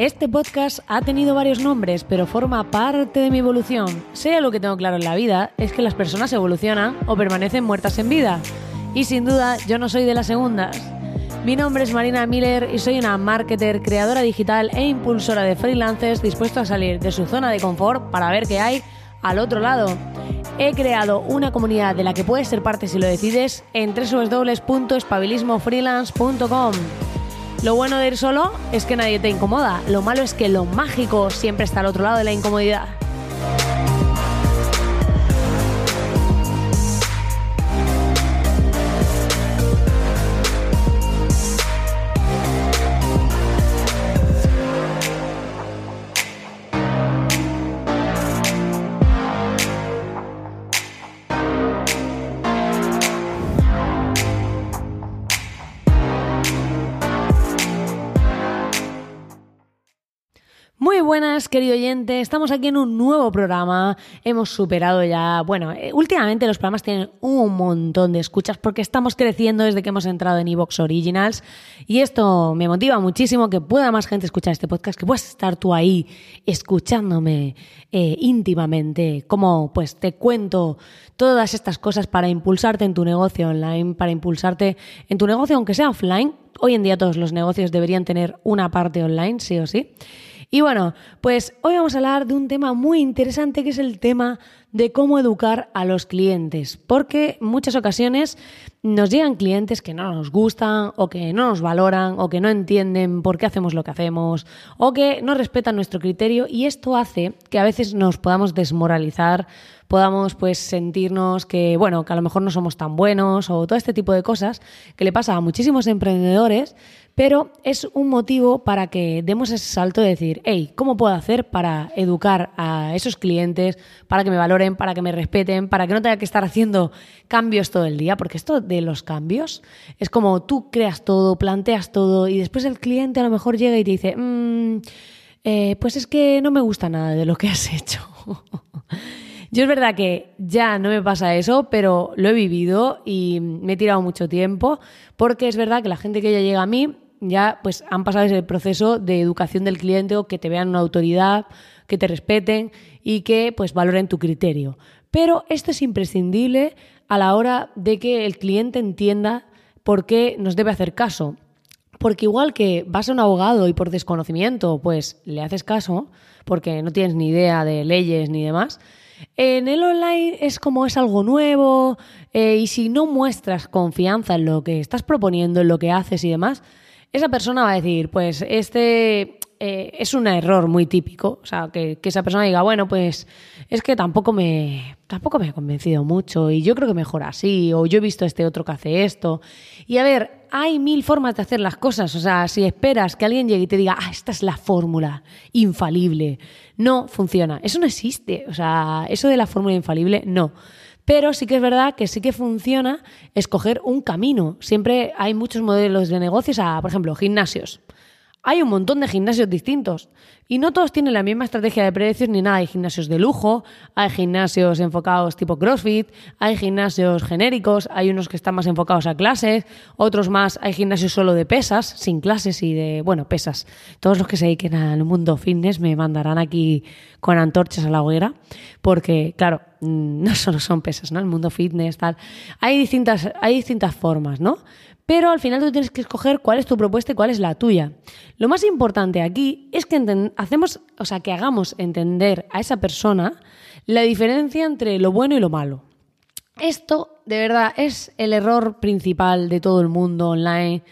Este podcast ha tenido varios nombres, pero forma parte de mi evolución. Sea lo que tengo claro en la vida, es que las personas evolucionan o permanecen muertas en vida. Y sin duda, yo no soy de las segundas. Mi nombre es Marina Miller y soy una marketer, creadora digital e impulsora de freelancers dispuesto a salir de su zona de confort para ver qué hay al otro lado. He creado una comunidad de la que puedes ser parte si lo decides en www.espabilismofreelance.com. Lo bueno de ir solo es que nadie te incomoda. Lo malo es que lo mágico siempre está al otro lado de la incomodidad. Querido oyente. Estamos aquí en un nuevo programa. Hemos superado ya. Bueno, eh, últimamente los programas tienen un montón de escuchas porque estamos creciendo desde que hemos entrado en Evox Originals. Y esto me motiva muchísimo que pueda más gente escuchar este podcast, que puedas estar tú ahí escuchándome eh, íntimamente. Como pues te cuento todas estas cosas para impulsarte en tu negocio online, para impulsarte en tu negocio, aunque sea offline. Hoy en día todos los negocios deberían tener una parte online, sí o sí. Y bueno, pues hoy vamos a hablar de un tema muy interesante que es el tema de cómo educar a los clientes, porque muchas ocasiones nos llegan clientes que no nos gustan o que no nos valoran o que no entienden por qué hacemos lo que hacemos o que no respetan nuestro criterio y esto hace que a veces nos podamos desmoralizar, podamos pues sentirnos que bueno, que a lo mejor no somos tan buenos o todo este tipo de cosas que le pasa a muchísimos emprendedores pero es un motivo para que demos ese salto de decir, hey, ¿cómo puedo hacer para educar a esos clientes, para que me valoren, para que me respeten, para que no tenga que estar haciendo cambios todo el día? Porque esto de los cambios es como tú creas todo, planteas todo y después el cliente a lo mejor llega y te dice, mm, eh, pues es que no me gusta nada de lo que has hecho. Yo es verdad que ya no me pasa eso, pero lo he vivido y me he tirado mucho tiempo, porque es verdad que la gente que ya llega a mí ya pues han pasado ese proceso de educación del cliente o que te vean una autoridad, que te respeten y que pues valoren tu criterio. Pero esto es imprescindible a la hora de que el cliente entienda por qué nos debe hacer caso. Porque igual que vas a un abogado y por desconocimiento pues le haces caso, porque no tienes ni idea de leyes ni demás, en el online es como es algo nuevo eh, y si no muestras confianza en lo que estás proponiendo, en lo que haces y demás, esa persona va a decir, pues este eh, es un error muy típico. O sea, que, esa persona diga, bueno, pues es que tampoco me, tampoco me ha convencido mucho y yo creo que mejor así, o yo he visto este otro que hace esto. Y a ver, hay mil formas de hacer las cosas. O sea, si esperas que alguien llegue y te diga, ah, esta es la fórmula infalible, no funciona. Eso no existe. O sea, eso de la fórmula infalible, no. Pero sí que es verdad que sí que funciona escoger un camino. Siempre hay muchos modelos de negocios, a, por ejemplo, gimnasios. Hay un montón de gimnasios distintos y no todos tienen la misma estrategia de precios ni nada. Hay gimnasios de lujo, hay gimnasios enfocados tipo CrossFit, hay gimnasios genéricos, hay unos que están más enfocados a clases, otros más, hay gimnasios solo de pesas, sin clases y de, bueno, pesas. Todos los que se dediquen al mundo fitness me mandarán aquí con antorchas a la hoguera, porque, claro, no solo son pesas, ¿no? El mundo fitness, tal. Hay distintas, hay distintas formas, ¿no? Pero al final tú tienes que escoger cuál es tu propuesta y cuál es la tuya. Lo más importante aquí es que hacemos, o sea, que hagamos entender a esa persona la diferencia entre lo bueno y lo malo. Esto, de verdad, es el error principal de todo el mundo online.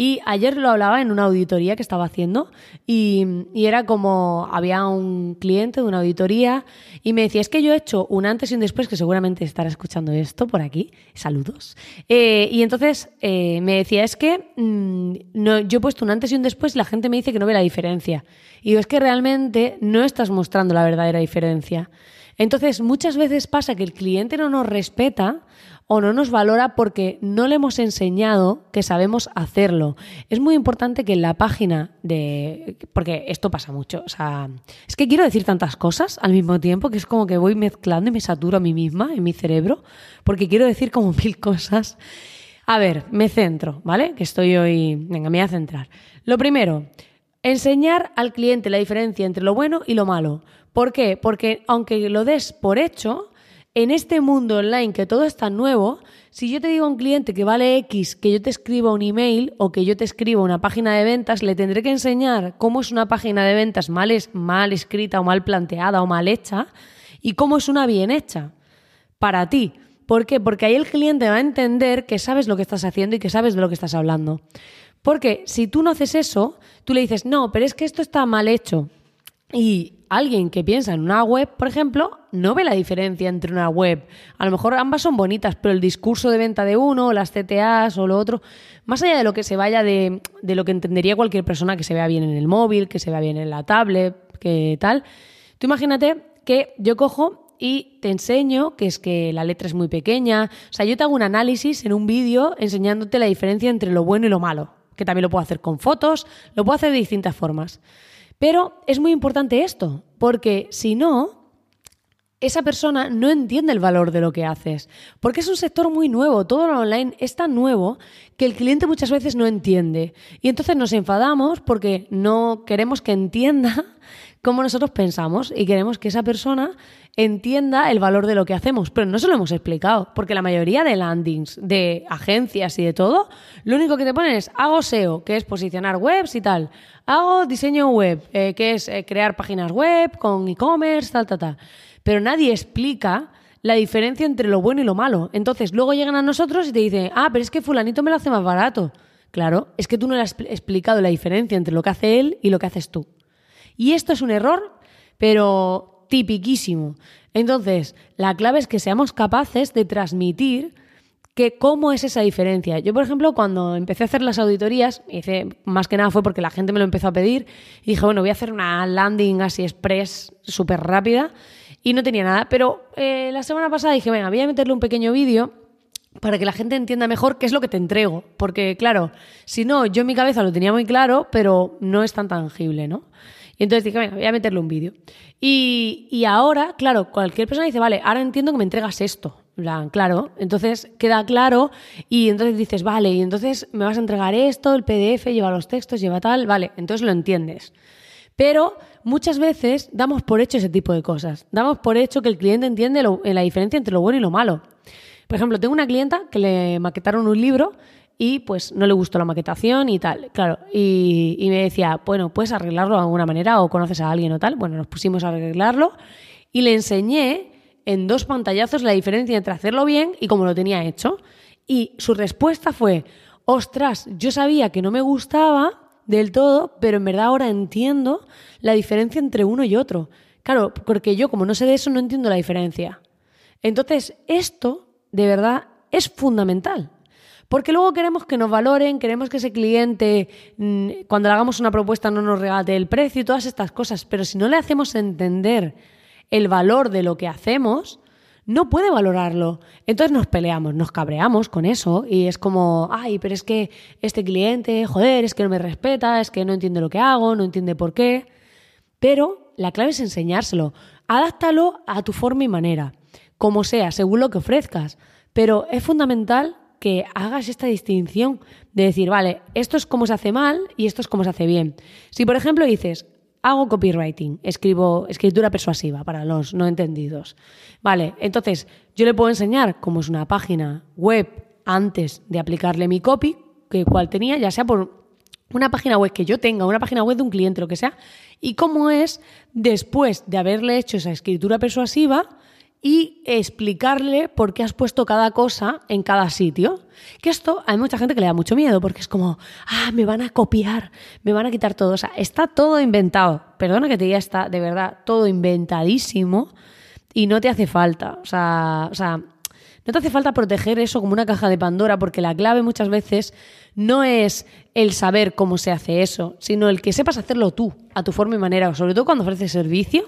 Y ayer lo hablaba en una auditoría que estaba haciendo y, era como había un cliente de una auditoría y me decía, es que yo he hecho un antes y un después, que seguramente estará escuchando esto por aquí, saludos. Eh, y entonces eh, me decía, es que mm, no, yo he puesto un antes y un después y la gente me dice que no ve la diferencia. Y es que realmente no estás mostrando la verdadera diferencia. Entonces, muchas veces pasa que el cliente no nos respeta o no nos valora porque no le hemos enseñado que sabemos hacerlo. Es muy importante que en la página de... porque esto pasa mucho, o sea, es que quiero decir tantas cosas al mismo tiempo que es como que voy mezclando y me saturo a mí misma en mi cerebro porque quiero decir como mil cosas. A ver, me centro, ¿vale? Que estoy hoy... Venga, me voy a centrar. Lo primero, enseñar al cliente la diferencia entre lo bueno y lo malo. ¿Por qué? Porque aunque lo des por hecho, en este mundo online que todo está nuevo, si yo te digo a un cliente que vale X, que yo te escriba un email o que yo te escriba una página de ventas, le tendré que enseñar cómo es una página de ventas mal, mal escrita o mal planteada o mal hecha y cómo es una bien hecha para ti. ¿Por qué? Porque ahí el cliente va a entender que sabes lo que estás haciendo y que sabes de lo que estás hablando. Porque si tú no haces eso, tú le dices, no, pero es que esto está mal hecho. Y alguien que piensa en una web, por ejemplo, no ve la diferencia entre una web. A lo mejor ambas son bonitas, pero el discurso de venta de uno, las CTAs o lo otro, más allá de lo que se vaya de, de lo que entendería cualquier persona que se vea bien en el móvil, que se vea bien en la tablet, que tal, tú imagínate que yo cojo y te enseño que es que la letra es muy pequeña. O sea, yo te hago un análisis en un vídeo enseñándote la diferencia entre lo bueno y lo malo, que también lo puedo hacer con fotos, lo puedo hacer de distintas formas. Pero es muy importante esto, porque si no, esa persona no entiende el valor de lo que haces, porque es un sector muy nuevo, todo lo online es tan nuevo que el cliente muchas veces no entiende. Y entonces nos enfadamos porque no queremos que entienda cómo nosotros pensamos y queremos que esa persona entienda el valor de lo que hacemos, pero no se lo hemos explicado, porque la mayoría de landings, de agencias y de todo, lo único que te ponen es hago SEO, que es posicionar webs y tal, hago diseño web, eh, que es eh, crear páginas web con e-commerce, tal, tal, tal, pero nadie explica la diferencia entre lo bueno y lo malo. Entonces luego llegan a nosotros y te dicen, ah, pero es que fulanito me lo hace más barato. Claro, es que tú no le has explicado la diferencia entre lo que hace él y lo que haces tú. Y esto es un error, pero tipiquísimo. Entonces, la clave es que seamos capaces de transmitir que cómo es esa diferencia. Yo, por ejemplo, cuando empecé a hacer las auditorías, hice, más que nada fue porque la gente me lo empezó a pedir, y dije, bueno, voy a hacer una landing así express súper rápida, y no tenía nada. Pero eh, la semana pasada dije, venga, voy a meterle un pequeño vídeo para que la gente entienda mejor qué es lo que te entrego. Porque, claro, si no, yo en mi cabeza lo tenía muy claro, pero no es tan tangible, ¿no? Y entonces dije, venga, voy a meterle un vídeo. Y, ahora, claro, cualquier persona dice, vale, ahora entiendo que me entregas esto. claro, entonces queda claro y entonces dices, vale, y entonces me vas a entregar esto, el PDF lleva los textos, lleva tal, vale, entonces lo entiendes. Pero muchas veces damos por hecho ese tipo de cosas. Damos por hecho que el cliente entiende la diferencia entre lo bueno y lo malo. Por ejemplo, tengo una clienta que le maquetaron un libro y pues no le gustó la maquetación y tal, claro. Y, me decía, bueno, ¿puedes arreglarlo de alguna manera o conoces a alguien o tal? Bueno, nos pusimos a arreglarlo y le enseñé en dos pantallazos la diferencia entre hacerlo bien y cómo lo tenía hecho. Y su respuesta fue, ostras, yo sabía que no me gustaba del todo, pero en verdad ahora entiendo la diferencia entre uno y otro. Claro, porque yo como no sé de eso no entiendo la diferencia. Entonces, esto de verdad es fundamental. Porque luego queremos que nos valoren, queremos que ese cliente, mm, cuando le hagamos una propuesta, no nos regate el precio y todas estas cosas. Pero si no le hacemos entender el valor de lo que hacemos, no puede valorarlo. Entonces nos peleamos, nos cabreamos con eso y es como, ay, pero es que este cliente, joder, es que no me respeta, es que no entiende lo que hago, no entiende por qué. Pero la clave es enseñárselo. Adáptalo a tu forma y manera, como sea, según lo que ofrezcas. Pero es fundamental que hagas esta distinción de decir, vale, esto es como se hace mal y esto es como se hace bien. Si, por ejemplo, dices, hago copywriting, escribo escritura persuasiva para los no entendidos. Vale, entonces yo le puedo enseñar cómo es una página web antes de aplicarle mi copy, que cual tenía, ya sea por una página web que yo tenga, una página web de un cliente, lo que sea, y cómo es después de haberle hecho esa escritura persuasiva y explicarle por qué has puesto cada cosa en cada sitio. Que esto hay mucha gente que le da mucho miedo porque es como, ah, me van a copiar, me van a quitar todo. O sea, está todo inventado. Perdona que te diga, está de verdad todo inventadísimo y no te hace falta. O sea, o sea, no te hace falta proteger eso como una caja de Pandora porque la clave muchas veces no es el saber cómo se hace eso, sino el que sepas hacerlo tú, a tu forma y manera, sobre todo cuando ofreces servicio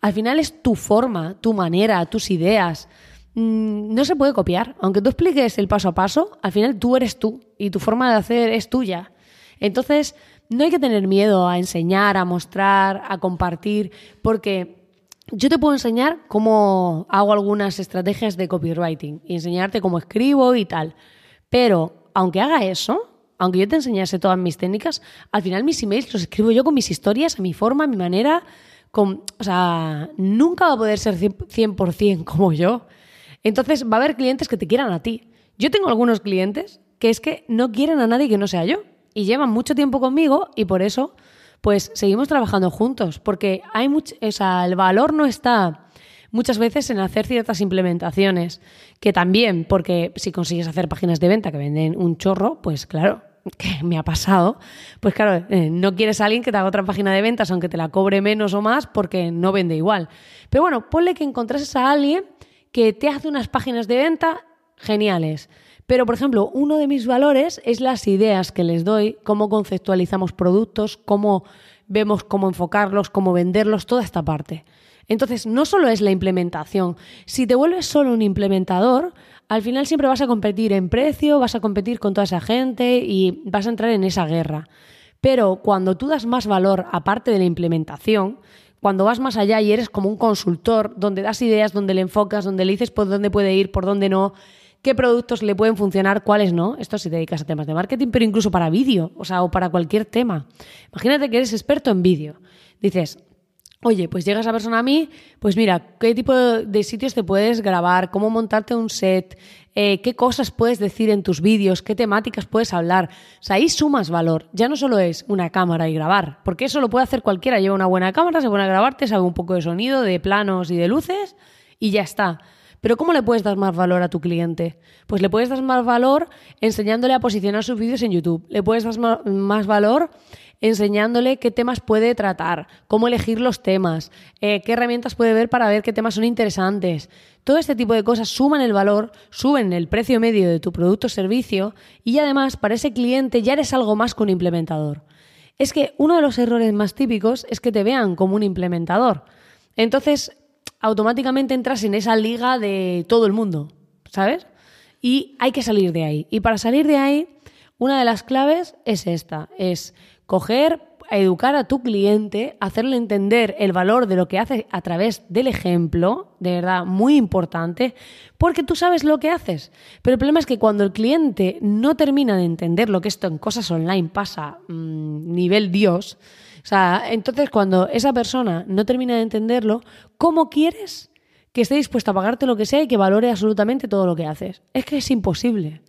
al final es tu forma, tu manera, tus ideas. Mm, no se puede copiar. Aunque tú expliques el paso a paso, al final tú eres tú y tu forma de hacer es tuya. Entonces, no hay que tener miedo a enseñar, a mostrar, a compartir, porque yo te puedo enseñar cómo hago algunas estrategias de copywriting y enseñarte cómo escribo y tal. Pero aunque haga eso, aunque yo te enseñase todas mis técnicas, al final mis emails los escribo yo con mis historias, a mi forma, a mi manera, o sea, nunca va a poder ser 100% como yo. Entonces va a haber clientes que te quieran a ti. Yo tengo algunos clientes que es que no quieren a nadie que no sea yo y llevan mucho tiempo conmigo y por eso pues seguimos trabajando juntos porque hay mucho, o sea, el valor no está muchas veces en hacer ciertas implementaciones, que también, porque si consigues hacer páginas de venta que venden un chorro, pues claro, que me ha pasado, pues claro, eh, no quieres a alguien que te haga otra página de ventas, aunque te la cobre menos o más, porque no vende igual. Pero bueno, ponle que encontrases a alguien que te hace unas páginas de venta geniales. Pero, por ejemplo, uno de mis valores es las ideas que les doy, cómo conceptualizamos productos, cómo vemos cómo enfocarlos, cómo venderlos, toda esta parte. Entonces, no solo es la implementación. Si te vuelves solo un implementador, al final siempre vas a competir en precio, vas a competir con toda esa gente y vas a entrar en esa guerra. Pero cuando tú das más valor aparte de la implementación, cuando vas más allá y eres como un consultor, donde das ideas, donde le enfocas, donde le dices por dónde puede ir, por dónde no, qué productos le pueden funcionar, cuáles no. Esto si te dedicas a temas de marketing, pero incluso para vídeo, o sea, o para cualquier tema. Imagínate que eres experto en vídeo. Dices, Oye, pues llega esa persona a mí, pues mira, ¿qué tipo de sitios te puedes grabar? ¿Cómo montarte un set? Eh, ¿Qué cosas puedes decir en tus vídeos? ¿Qué temáticas puedes hablar? O sea, ahí sumas valor. Ya no solo es una cámara y grabar, porque eso lo puede hacer cualquiera. Lleva una buena cámara, se pone a grabarte, sabe un poco de sonido, de planos y de luces y ya está. Pero ¿cómo le puedes dar más valor a tu cliente? Pues le puedes dar más valor enseñándole a posicionar sus vídeos en YouTube. Le puedes dar más valor enseñándole qué temas puede tratar, cómo elegir los temas, eh, qué herramientas puede ver para ver qué temas son interesantes. Todo este tipo de cosas suman el valor, suben el precio medio de tu producto o servicio y además para ese cliente ya eres algo más que un implementador. Es que uno de los errores más típicos es que te vean como un implementador. Entonces, automáticamente entras en esa liga de todo el mundo, ¿sabes? Y hay que salir de ahí. Y para salir de ahí, una de las claves es esta, es coger, educar a tu cliente, hacerle entender el valor de lo que hace a través del ejemplo, de verdad, muy importante, porque tú sabes lo que haces. Pero el problema es que cuando el cliente no termina de entender lo que esto en cosas online pasa, mm, nivel Dios, o sea, entonces cuando esa persona no termina de entenderlo, ¿cómo quieres que esté dispuesto a pagarte lo que sea y que valore absolutamente todo lo que haces? Es que es imposible.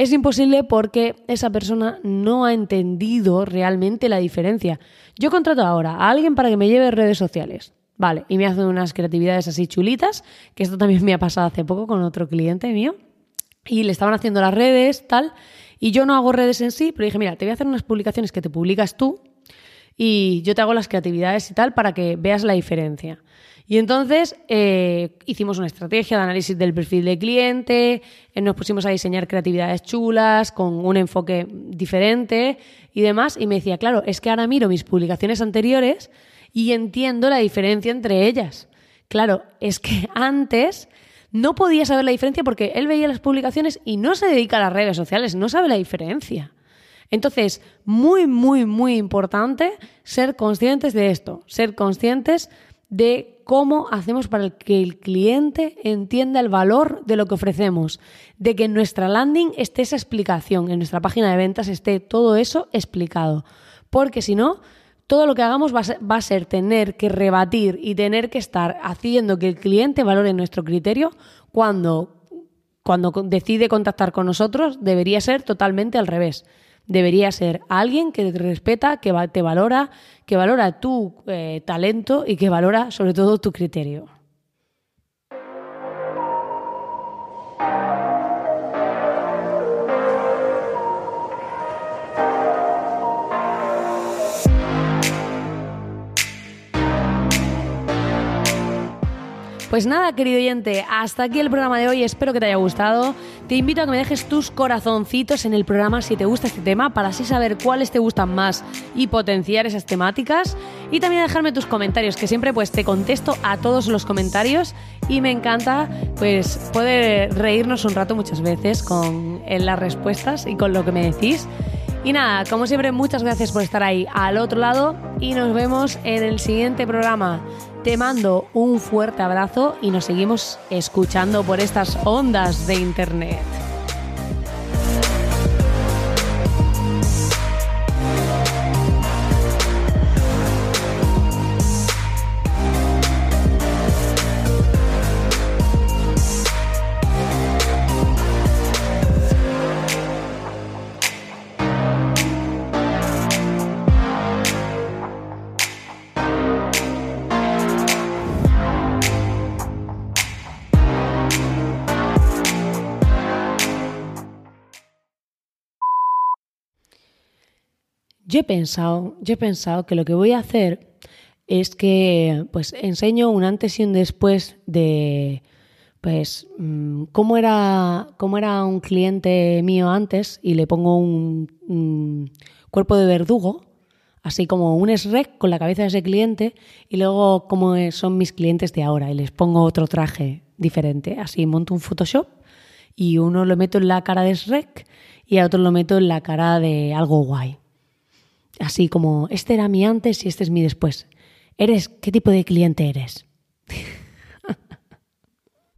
Es imposible porque esa persona no ha entendido realmente la diferencia. Yo contrato ahora a alguien para que me lleve redes sociales. Vale, y me hace unas creatividades así chulitas, que esto también me ha pasado hace poco con otro cliente mío. Y le estaban haciendo las redes, tal. Y yo no hago redes en sí, pero dije, mira, te voy a hacer unas publicaciones que te publicas tú y yo te hago las creatividades y tal para que veas la diferencia. Y entonces eh, hicimos una estrategia de análisis del perfil de cliente, eh, nos pusimos a diseñar creatividades chulas, con un enfoque diferente y demás. Y me decía, claro, es que ahora miro mis publicaciones anteriores y entiendo la diferencia entre ellas. Claro, es que antes no podía saber la diferencia porque él veía las publicaciones y no se dedica a las redes sociales, no sabe la diferencia. Entonces, muy, muy, muy importante ser conscientes de esto, ser conscientes de cómo hacemos para que el cliente entienda el valor de lo que ofrecemos, de que en nuestra landing esté esa explicación, en nuestra página de ventas esté todo eso explicado. Porque si no, todo lo que hagamos va a, ser, tener que rebatir y tener que estar haciendo que el cliente valore nuestro criterio cuando, cuando decide contactar con nosotros, debería ser totalmente al revés debería ser alguien que te respeta, que te valora, que valora tu eh, talento y que valora sobre todo tu criterio. Pues nada, querido oyente, hasta aquí el programa de hoy. Espero que te haya gustado. Te invito a que me dejes tus corazoncitos en el programa si te gusta este tema, para así saber cuáles te gustan más y potenciar esas temáticas. Y también dejarme tus comentarios, que siempre pues te contesto a todos los comentarios y me encanta pues poder reírnos un rato muchas veces con las respuestas y con lo que me decís. Y nada, como siempre, muchas gracias por estar ahí al otro lado y nos vemos en el siguiente programa. Te mando un fuerte abrazo y nos seguimos escuchando por estas ondas de Internet. Yo he pensado, yo he pensado que lo que voy a hacer es que pues enseño un antes y un después de pues mm, cómo era cómo era un cliente mío antes y le pongo un, cuerpo de verdugo así como un SREC con la cabeza de ese cliente y luego cómo son mis clientes de ahora. Y les pongo otro traje diferente. Así monto un Photoshop y uno lo meto en la cara de SREC y a otro lo meto en la cara de algo guay así como, este era mi antes y este es mi después. ¿Eres qué tipo de cliente eres?